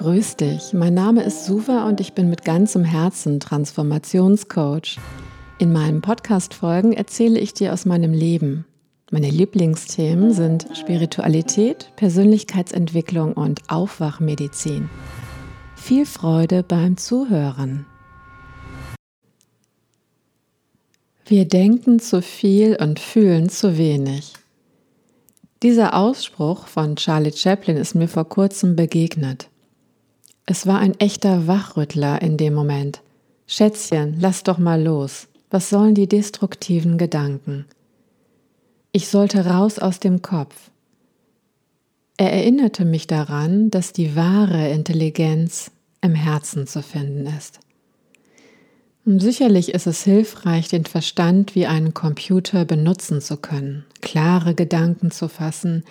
Grüß dich, mein Name ist Suva und ich bin mit ganzem Herzen Transformationscoach. In meinen Podcast-Folgen erzähle ich dir aus meinem Leben. Meine Lieblingsthemen sind Spiritualität, Persönlichkeitsentwicklung und Aufwachmedizin. Viel Freude beim Zuhören. Wir denken zu viel und fühlen zu wenig. Dieser Ausspruch von Charlie Chaplin ist mir vor kurzem begegnet. Es war ein echter Wachrüttler in dem Moment. Schätzchen, lass doch mal los. Was sollen die destruktiven Gedanken? Ich sollte raus aus dem Kopf. Er erinnerte mich daran, dass die wahre Intelligenz im Herzen zu finden ist. Sicherlich ist es hilfreich, den Verstand wie einen Computer benutzen zu können, klare Gedanken zu fassen,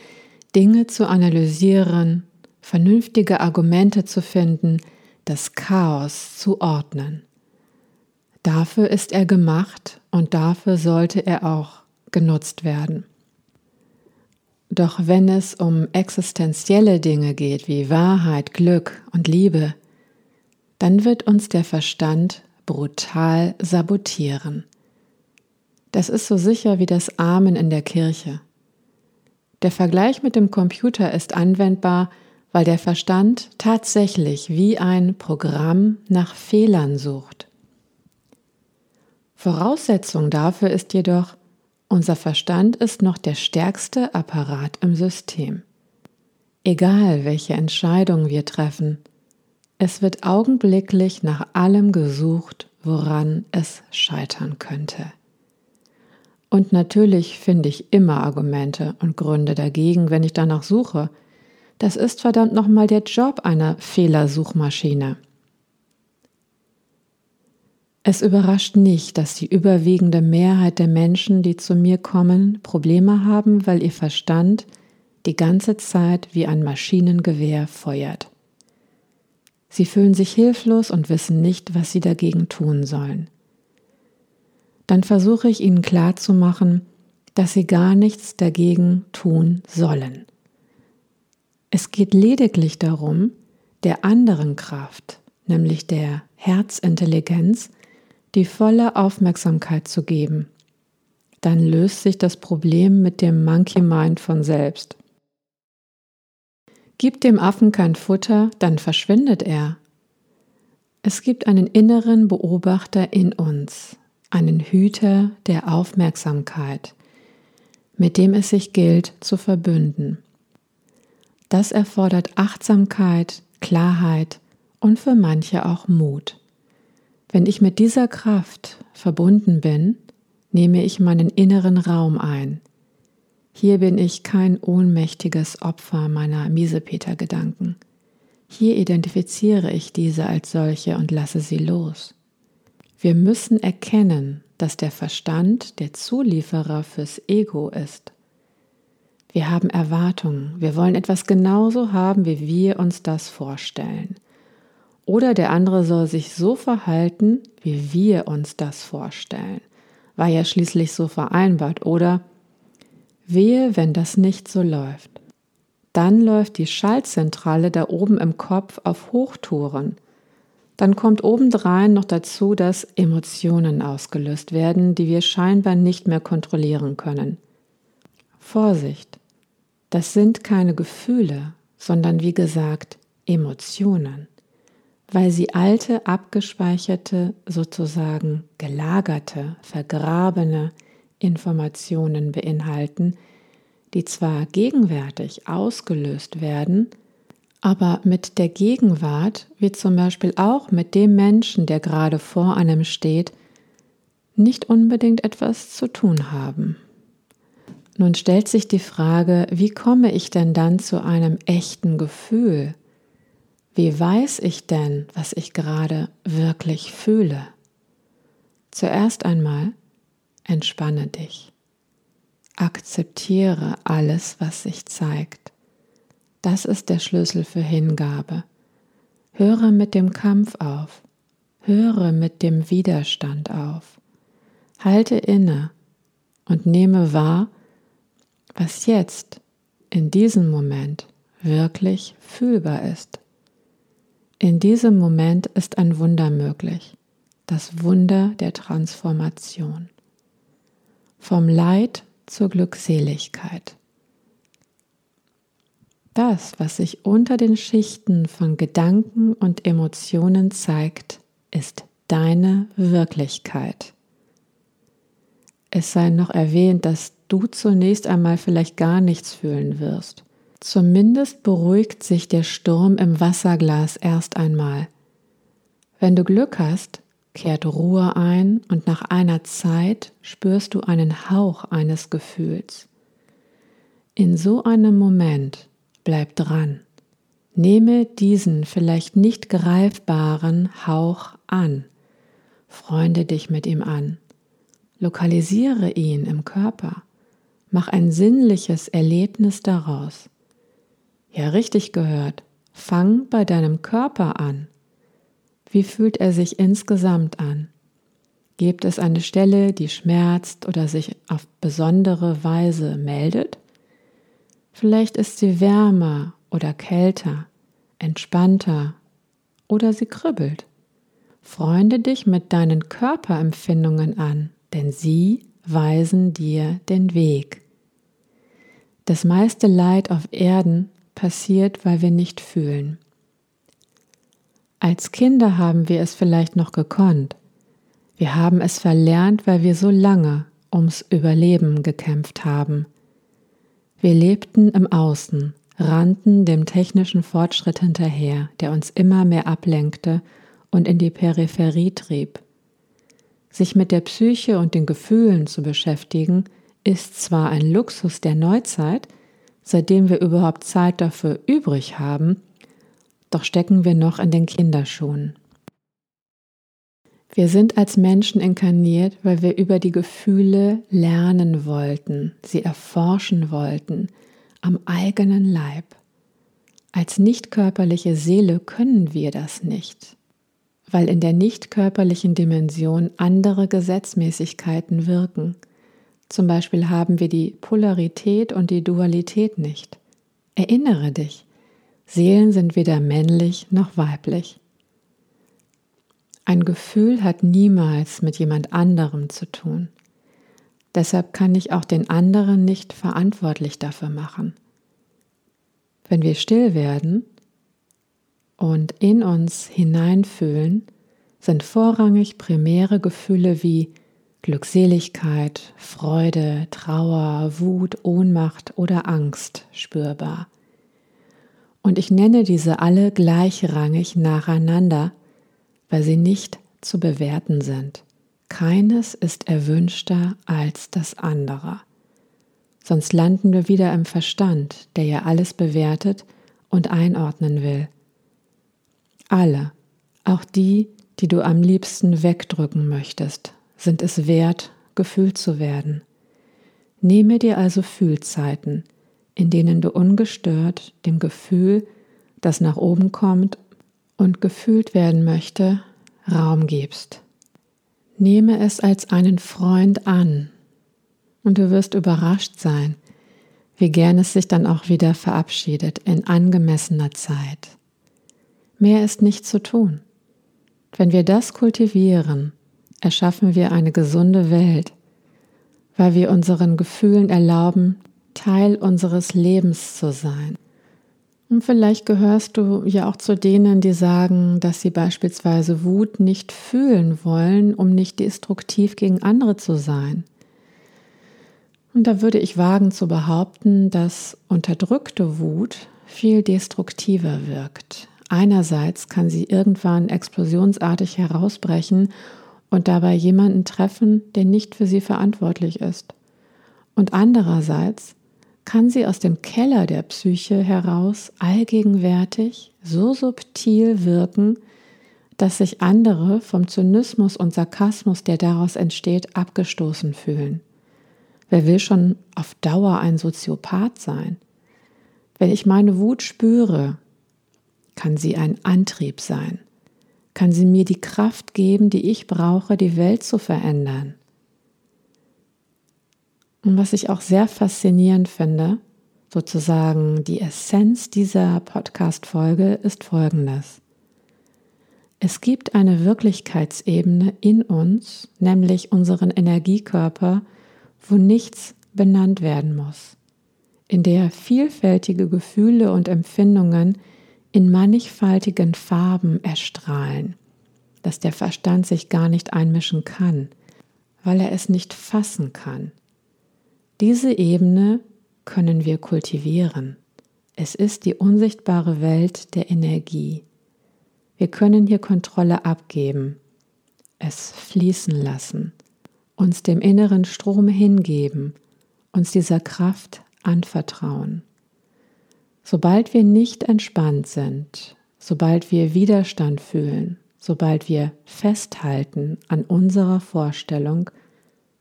Dinge zu analysieren vernünftige Argumente zu finden, das Chaos zu ordnen. Dafür ist er gemacht und dafür sollte er auch genutzt werden. Doch wenn es um existenzielle Dinge geht wie Wahrheit, Glück und Liebe, dann wird uns der Verstand brutal sabotieren. Das ist so sicher wie das Amen in der Kirche. Der Vergleich mit dem Computer ist anwendbar, weil der Verstand tatsächlich wie ein Programm nach Fehlern sucht. Voraussetzung dafür ist jedoch, unser Verstand ist noch der stärkste Apparat im System. Egal welche Entscheidung wir treffen, es wird augenblicklich nach allem gesucht, woran es scheitern könnte. Und natürlich finde ich immer Argumente und Gründe dagegen, wenn ich danach suche, das ist verdammt nochmal der Job einer Fehlersuchmaschine. Es überrascht nicht, dass die überwiegende Mehrheit der Menschen, die zu mir kommen, Probleme haben, weil ihr Verstand die ganze Zeit wie ein Maschinengewehr feuert. Sie fühlen sich hilflos und wissen nicht, was sie dagegen tun sollen. Dann versuche ich ihnen klarzumachen, dass sie gar nichts dagegen tun sollen. Es geht lediglich darum, der anderen Kraft, nämlich der Herzintelligenz, die volle Aufmerksamkeit zu geben. Dann löst sich das Problem mit dem Monkey Mind von selbst. Gib dem Affen kein Futter, dann verschwindet er. Es gibt einen inneren Beobachter in uns, einen Hüter der Aufmerksamkeit, mit dem es sich gilt zu verbünden. Das erfordert Achtsamkeit, Klarheit und für manche auch Mut. Wenn ich mit dieser Kraft verbunden bin, nehme ich meinen inneren Raum ein. Hier bin ich kein ohnmächtiges Opfer meiner Miesepeter-Gedanken. Hier identifiziere ich diese als solche und lasse sie los. Wir müssen erkennen, dass der Verstand der Zulieferer fürs Ego ist. Wir haben Erwartungen. Wir wollen etwas genauso haben, wie wir uns das vorstellen. Oder der andere soll sich so verhalten, wie wir uns das vorstellen. War ja schließlich so vereinbart. Oder wehe, wenn das nicht so läuft. Dann läuft die Schaltzentrale da oben im Kopf auf Hochtouren. Dann kommt obendrein noch dazu, dass Emotionen ausgelöst werden, die wir scheinbar nicht mehr kontrollieren können. Vorsicht, das sind keine Gefühle, sondern wie gesagt Emotionen, weil sie alte, abgespeicherte, sozusagen gelagerte, vergrabene Informationen beinhalten, die zwar gegenwärtig ausgelöst werden, aber mit der Gegenwart, wie zum Beispiel auch mit dem Menschen, der gerade vor einem steht, nicht unbedingt etwas zu tun haben. Nun stellt sich die Frage, wie komme ich denn dann zu einem echten Gefühl? Wie weiß ich denn, was ich gerade wirklich fühle? Zuerst einmal entspanne dich. Akzeptiere alles, was sich zeigt. Das ist der Schlüssel für Hingabe. Höre mit dem Kampf auf. Höre mit dem Widerstand auf. Halte inne und nehme wahr, was jetzt in diesem Moment wirklich fühlbar ist. In diesem Moment ist ein Wunder möglich, das Wunder der Transformation. Vom Leid zur Glückseligkeit. Das, was sich unter den Schichten von Gedanken und Emotionen zeigt, ist deine Wirklichkeit. Es sei noch erwähnt, dass du zunächst einmal vielleicht gar nichts fühlen wirst. Zumindest beruhigt sich der Sturm im Wasserglas erst einmal. Wenn du Glück hast, kehrt Ruhe ein und nach einer Zeit spürst du einen Hauch eines Gefühls. In so einem Moment bleib dran. Nehme diesen vielleicht nicht greifbaren Hauch an. Freunde dich mit ihm an. Lokalisiere ihn im Körper. Mach ein sinnliches Erlebnis daraus. Ja, richtig gehört. Fang bei deinem Körper an. Wie fühlt er sich insgesamt an? Gibt es eine Stelle, die schmerzt oder sich auf besondere Weise meldet? Vielleicht ist sie wärmer oder kälter, entspannter oder sie kribbelt. Freunde dich mit deinen Körperempfindungen an, denn sie weisen dir den Weg. Das meiste Leid auf Erden passiert, weil wir nicht fühlen. Als Kinder haben wir es vielleicht noch gekonnt. Wir haben es verlernt, weil wir so lange ums Überleben gekämpft haben. Wir lebten im Außen, rannten dem technischen Fortschritt hinterher, der uns immer mehr ablenkte und in die Peripherie trieb. Sich mit der Psyche und den Gefühlen zu beschäftigen, ist zwar ein Luxus der Neuzeit, seitdem wir überhaupt Zeit dafür übrig haben, doch stecken wir noch in den Kinderschuhen. Wir sind als Menschen inkarniert, weil wir über die Gefühle lernen wollten, sie erforschen wollten, am eigenen Leib. Als nicht körperliche Seele können wir das nicht weil in der nicht körperlichen Dimension andere Gesetzmäßigkeiten wirken. Zum Beispiel haben wir die Polarität und die Dualität nicht. Erinnere dich, Seelen sind weder männlich noch weiblich. Ein Gefühl hat niemals mit jemand anderem zu tun. Deshalb kann ich auch den anderen nicht verantwortlich dafür machen. Wenn wir still werden, und in uns hineinfühlen, sind vorrangig primäre Gefühle wie Glückseligkeit, Freude, Trauer, Wut, Ohnmacht oder Angst spürbar. Und ich nenne diese alle gleichrangig nacheinander, weil sie nicht zu bewerten sind. Keines ist erwünschter als das andere. Sonst landen wir wieder im Verstand, der ja alles bewertet und einordnen will alle, auch die, die du am liebsten wegdrücken möchtest, sind es wert, gefühlt zu werden. Nehme dir also Fühlzeiten, in denen du ungestört dem Gefühl, das nach oben kommt und gefühlt werden möchte, Raum gibst. Nehme es als einen Freund an und du wirst überrascht sein, wie gern es sich dann auch wieder verabschiedet in angemessener Zeit. Mehr ist nicht zu tun. Wenn wir das kultivieren, erschaffen wir eine gesunde Welt, weil wir unseren Gefühlen erlauben, Teil unseres Lebens zu sein. Und vielleicht gehörst du ja auch zu denen, die sagen, dass sie beispielsweise Wut nicht fühlen wollen, um nicht destruktiv gegen andere zu sein. Und da würde ich wagen zu behaupten, dass unterdrückte Wut viel destruktiver wirkt, Einerseits kann sie irgendwann explosionsartig herausbrechen und dabei jemanden treffen, der nicht für sie verantwortlich ist. Und andererseits kann sie aus dem Keller der Psyche heraus allgegenwärtig so subtil wirken, dass sich andere vom Zynismus und Sarkasmus, der daraus entsteht, abgestoßen fühlen. Wer will schon auf Dauer ein Soziopath sein? Wenn ich meine Wut spüre, kann sie ein Antrieb sein? Kann sie mir die Kraft geben, die ich brauche, die Welt zu verändern? Und was ich auch sehr faszinierend finde, sozusagen die Essenz dieser Podcast-Folge ist folgendes. Es gibt eine Wirklichkeitsebene in uns, nämlich unseren Energiekörper, wo nichts benannt werden muss, in der vielfältige Gefühle und Empfindungen in mannigfaltigen Farben erstrahlen, dass der Verstand sich gar nicht einmischen kann, weil er es nicht fassen kann. Diese Ebene können wir kultivieren. Es ist die unsichtbare Welt der Energie. Wir können hier Kontrolle abgeben, es fließen lassen, uns dem inneren Strom hingeben, uns dieser Kraft anvertrauen. Sobald wir nicht entspannt sind, sobald wir Widerstand fühlen, sobald wir festhalten an unserer Vorstellung,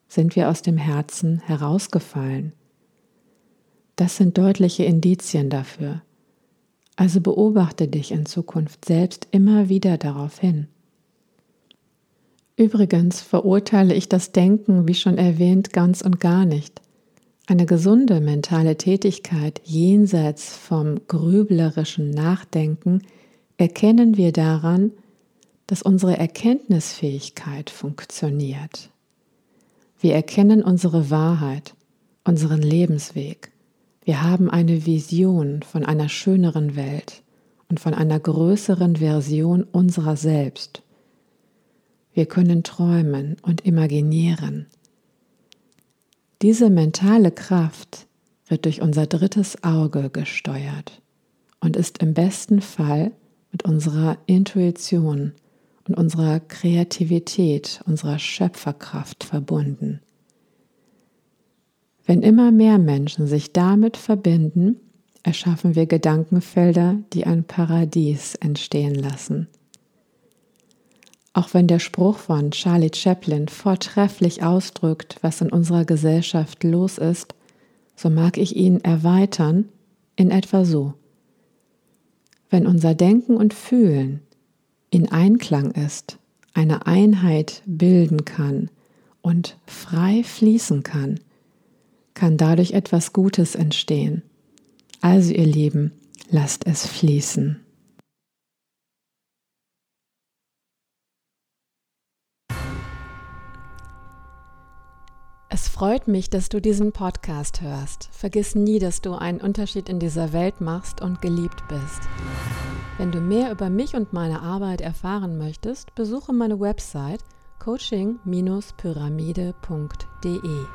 sind wir aus dem Herzen herausgefallen. Das sind deutliche Indizien dafür. Also beobachte dich in Zukunft selbst immer wieder darauf hin. Übrigens verurteile ich das Denken, wie schon erwähnt, ganz und gar nicht. Eine gesunde mentale Tätigkeit jenseits vom grüblerischen Nachdenken erkennen wir daran, dass unsere Erkenntnisfähigkeit funktioniert. Wir erkennen unsere Wahrheit, unseren Lebensweg. Wir haben eine Vision von einer schöneren Welt und von einer größeren Version unserer selbst. Wir können träumen und imaginieren. Diese mentale Kraft wird durch unser drittes Auge gesteuert und ist im besten Fall mit unserer Intuition und unserer Kreativität, unserer Schöpferkraft verbunden. Wenn immer mehr Menschen sich damit verbinden, erschaffen wir Gedankenfelder, die ein Paradies entstehen lassen. Auch wenn der Spruch von Charlie Chaplin vortrefflich ausdrückt, was in unserer Gesellschaft los ist, so mag ich ihn erweitern in etwa so. Wenn unser Denken und Fühlen in Einklang ist, eine Einheit bilden kann und frei fließen kann, kann dadurch etwas Gutes entstehen. Also ihr Lieben, lasst es fließen. Es freut mich, dass du diesen Podcast hörst. Vergiss nie, dass du einen Unterschied in dieser Welt machst und geliebt bist. Wenn du mehr über mich und meine Arbeit erfahren möchtest, besuche meine Website coaching-pyramide.de.